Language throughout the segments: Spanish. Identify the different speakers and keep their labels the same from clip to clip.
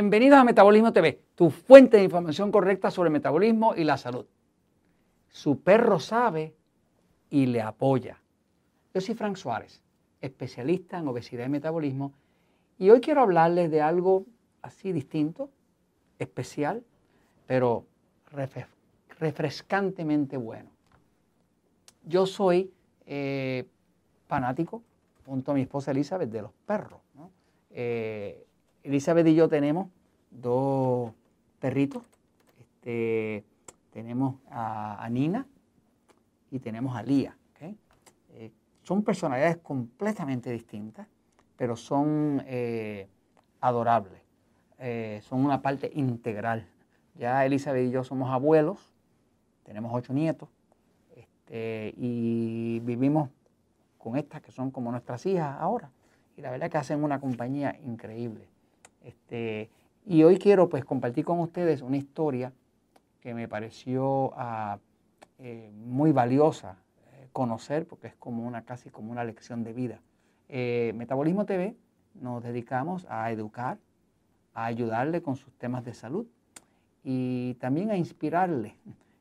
Speaker 1: Bienvenidos a Metabolismo TV, tu fuente de información correcta sobre metabolismo y la salud. Su perro sabe y le apoya. Yo soy Frank Suárez, especialista en obesidad y metabolismo, y hoy quiero hablarles de algo así distinto, especial, pero refrescantemente bueno. Yo soy eh, fanático, junto a mi esposa Elizabeth, de los perros. Eh, Elizabeth y yo tenemos dos perritos. Este, tenemos a, Nina y tenemos a Lía. Eh, son personalidades completamente distintas, pero son eh, adorables. Eh, son una parte integral. Ya Elizabeth y yo somos abuelos, tenemos ocho nietos este, y vivimos con estas que son como nuestras hijas ahora. Y la verdad es que hacen una compañía increíble. Este, y hoy quiero pues compartir con ustedes una historia que me pareció ah, eh, muy valiosa eh, conocer porque es como una casi como una lección de vida. Eh, Metabolismo TV nos dedicamos a educar, a ayudarle con sus temas de salud y también a inspirarle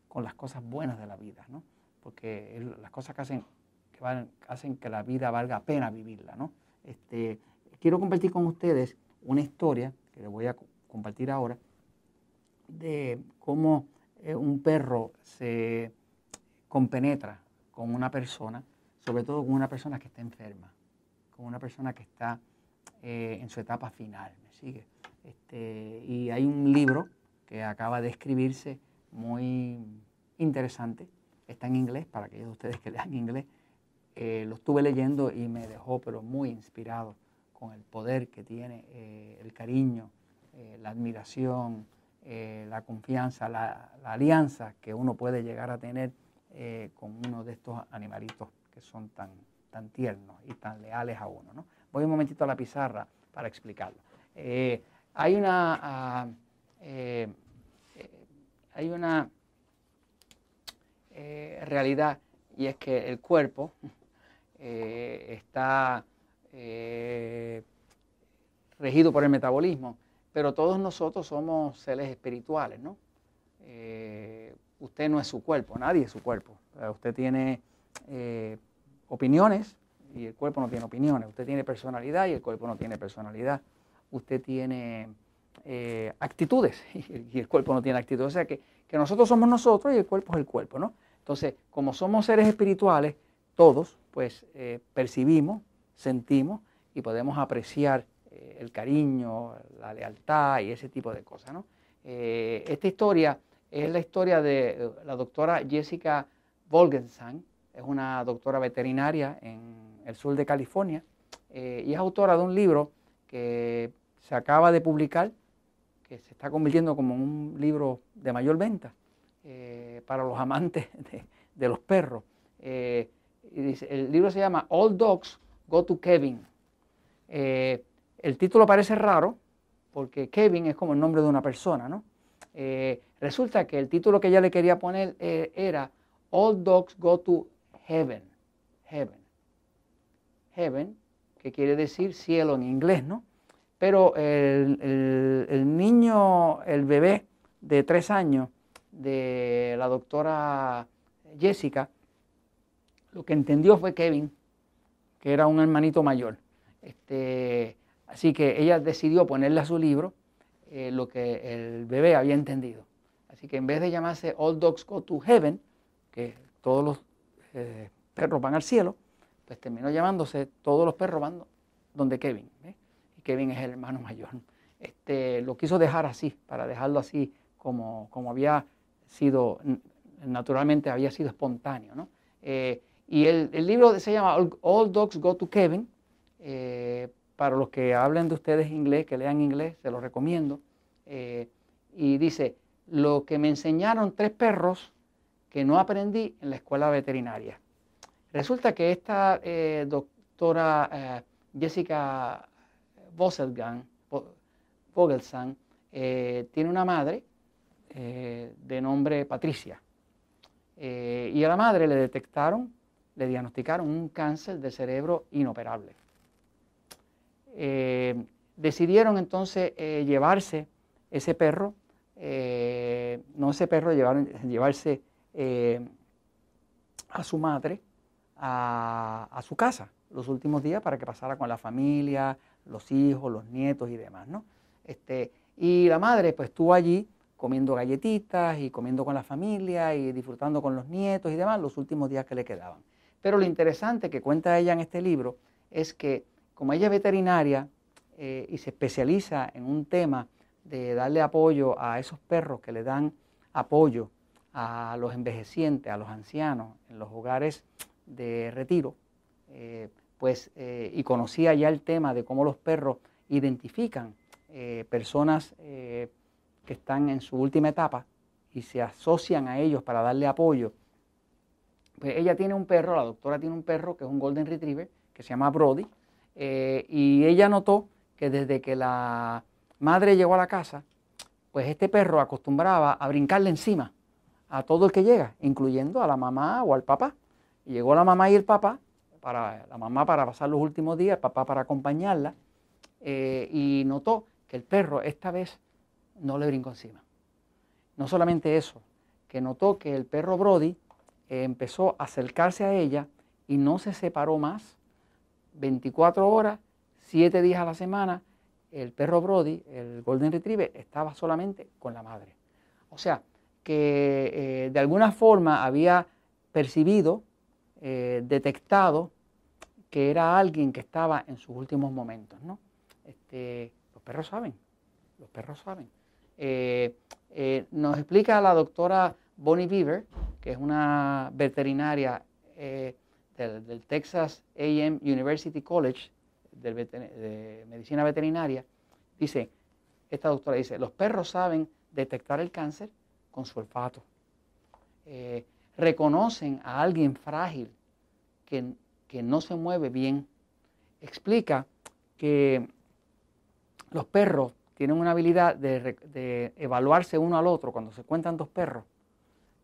Speaker 1: con las cosas buenas de la vida, ¿no? porque las cosas que hacen que, hacen que la vida valga pena vivirla. ¿no? Este, quiero compartir con ustedes una historia que les voy a compartir ahora de cómo eh, un perro se compenetra con una persona, sobre todo con una persona que está enferma, con una persona que está eh, en su etapa final, ¿me sigue? Este, y hay un libro que acaba de escribirse muy interesante, está en inglés, para aquellos de ustedes que lean inglés, eh, lo estuve leyendo y me dejó pero muy inspirado con el poder que tiene, eh, el cariño, eh, la admiración, eh, la confianza, la, alianza que uno puede llegar a tener con uno de estos animalitos que son tan, tan tiernos y tan leales a uno. ¿no? Voy un momentito a la pizarra para explicarlo. hay una, ah, hay una realidad y es que el cuerpo está eh, regido por el metabolismo, pero todos nosotros somos seres espirituales, ¿no? Eh, usted no es su cuerpo, nadie es su cuerpo. Usted tiene eh, opiniones y el cuerpo no tiene opiniones. Usted tiene personalidad y el cuerpo no tiene personalidad. Usted tiene actitudes y el cuerpo no tiene actitudes. O sea que, que nosotros somos nosotros y el cuerpo es el cuerpo, ¿no? Entonces, como somos seres espirituales, todos, pues percibimos, sentimos y podemos apreciar eh, el cariño, la lealtad y ese tipo de cosas. Eh, esta historia es la historia de eh, la doctora Jessica Volgensang, es una doctora veterinaria en el sur de California y es autora de un libro que se acaba de publicar, que se está convirtiendo como un libro de mayor venta para los amantes de, los perros. el libro se llama All Dogs Go to Kevin. Eh, el título parece raro porque Kevin es como el nombre de una persona, ¿no? Eh, resulta que el título que ella le quería poner eh, era All Dogs Go to Heaven. Heaven. Heaven, que quiere decir cielo en inglés, ¿no? Pero el, el niño, el bebé de tres años de la doctora Jessica, lo que entendió fue Kevin que era un hermanito mayor. Este, así que ella decidió ponerle a su libro eh, lo que el bebé había entendido. Así que en vez de llamarse All Dogs Go to Heaven, que todos los eh, perros van al cielo, pues terminó llamándose Todos los perros van donde Kevin. Y Kevin es el hermano mayor. Este, lo quiso dejar así, para dejarlo así como, como había sido, naturalmente había sido espontáneo. ¿no? Eh, y el, libro se llama All, Dogs Go to Kevin. Eh, para los que hablen de ustedes inglés, que lean inglés, se lo recomiendo. Eh, y dice, lo que me enseñaron tres perros que no aprendí en la escuela veterinaria. Resulta que esta eh, doctora Jessica Vogelsang, tiene una madre de nombre Patricia. y a la madre le detectaron le diagnosticaron un cáncer de cerebro inoperable. Eh, decidieron entonces eh, llevarse ese perro, eh, no ese perro, llevarse a su madre a, su casa los últimos días para que pasara con la familia, los hijos, los nietos y demás, ¿no? Este, y la madre pues estuvo allí comiendo galletitas y comiendo con la familia y disfrutando con los nietos y demás los últimos días que le quedaban. Pero lo interesante que cuenta ella en este libro es que como ella es veterinaria eh, y se especializa en un tema de darle apoyo a esos perros que le dan apoyo a los envejecientes, a los ancianos en los hogares de retiro, eh, pues, eh, y conocía ya el tema de cómo los perros identifican personas que están en su última etapa y se asocian a ellos para darle apoyo pues ella tiene un perro, la doctora tiene un perro que es un Golden Retriever, que se llama Brody, eh, y ella notó que desde que la madre llegó a la casa, pues este perro acostumbraba a brincarle encima a todo el que llega, incluyendo a la mamá o al papá. Y llegó la mamá y el papá, para, la mamá para pasar los últimos días, el papá para acompañarla, eh, y notó que el perro esta vez no le brincó encima. No solamente eso, que notó que el perro Brody empezó a acercarse a ella y no se separó más. 24 horas, 7 días a la semana, el perro Brody, el Golden Retriever, estaba solamente con la madre. O sea, que eh, de alguna forma había percibido, eh, detectado que era alguien que estaba en sus últimos momentos. ¿no? Este, los perros saben, los perros saben. Eh, nos explica la doctora Bonnie Beaver que es una veterinaria eh, del, Texas AM University College de medicina veterinaria, dice, esta doctora dice, los perros saben detectar el cáncer con su olfato. Eh, reconocen a alguien frágil que, no se mueve bien. Explica que los perros tienen una habilidad de evaluarse uno al otro cuando se cuentan dos perros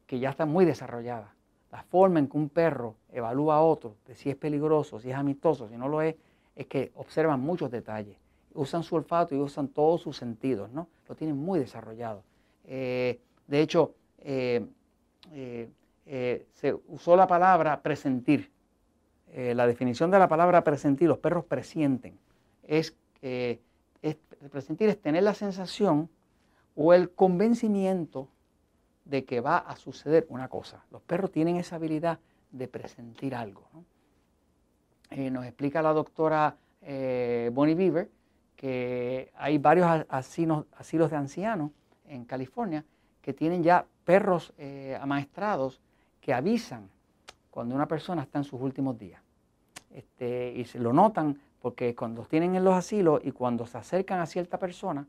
Speaker 1: que ya está muy desarrollada. La forma en que un perro evalúa a otro, de si es peligroso, si es amistoso, si no lo es, es que observan muchos detalles. Usan su olfato y usan todos sus sentidos, ¿no? Lo tienen muy desarrollado. Eh, de hecho, eh, eh, se usó la palabra presentir. la definición de la palabra presentir, los perros presienten, es, es, presentir es tener la sensación o el convencimiento de que va a suceder una cosa. Los perros tienen esa habilidad de presentir algo. Eh, nos explica la doctora eh, Bonnie Beaver que hay varios asilos, de ancianos en California que tienen ya perros eh, amaestrados que avisan cuando una persona está en sus últimos días. Este, y se lo notan porque cuando tienen en los asilos y cuando se acercan a cierta persona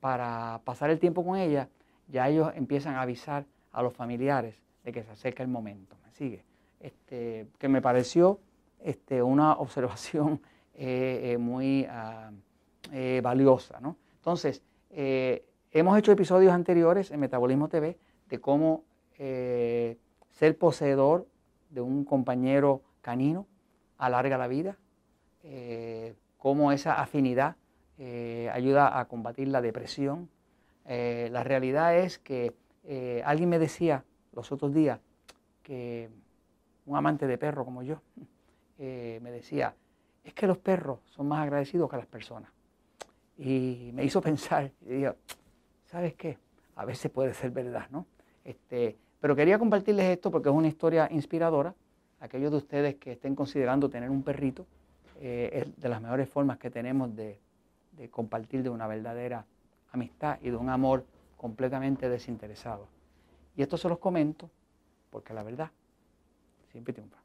Speaker 1: para pasar el tiempo con ella, ya ellos empiezan a avisar a los familiares de que se acerca el momento. ¿Me sigue? Este, que me pareció este, una observación eh, eh, muy ah, eh, valiosa. ¿no? Entonces, hemos hecho episodios anteriores en Metabolismo TV de cómo ser poseedor de un compañero canino alarga la vida, cómo esa afinidad ayuda a combatir la depresión, eh, la realidad es que eh, alguien me decía los otros días que un amante de perro como yo eh, me decía, es que los perros son más agradecidos que las personas. Y me hizo pensar, y digo, ¿sabes qué? A veces puede ser verdad, ¿no? Este, pero quería compartirles esto porque es una historia inspiradora. Aquellos de ustedes que estén considerando tener un perrito, es de las mejores formas que tenemos de compartir de una verdadera amistad y de un amor completamente desinteresado. Y esto se los comento porque la verdad siempre triunfa.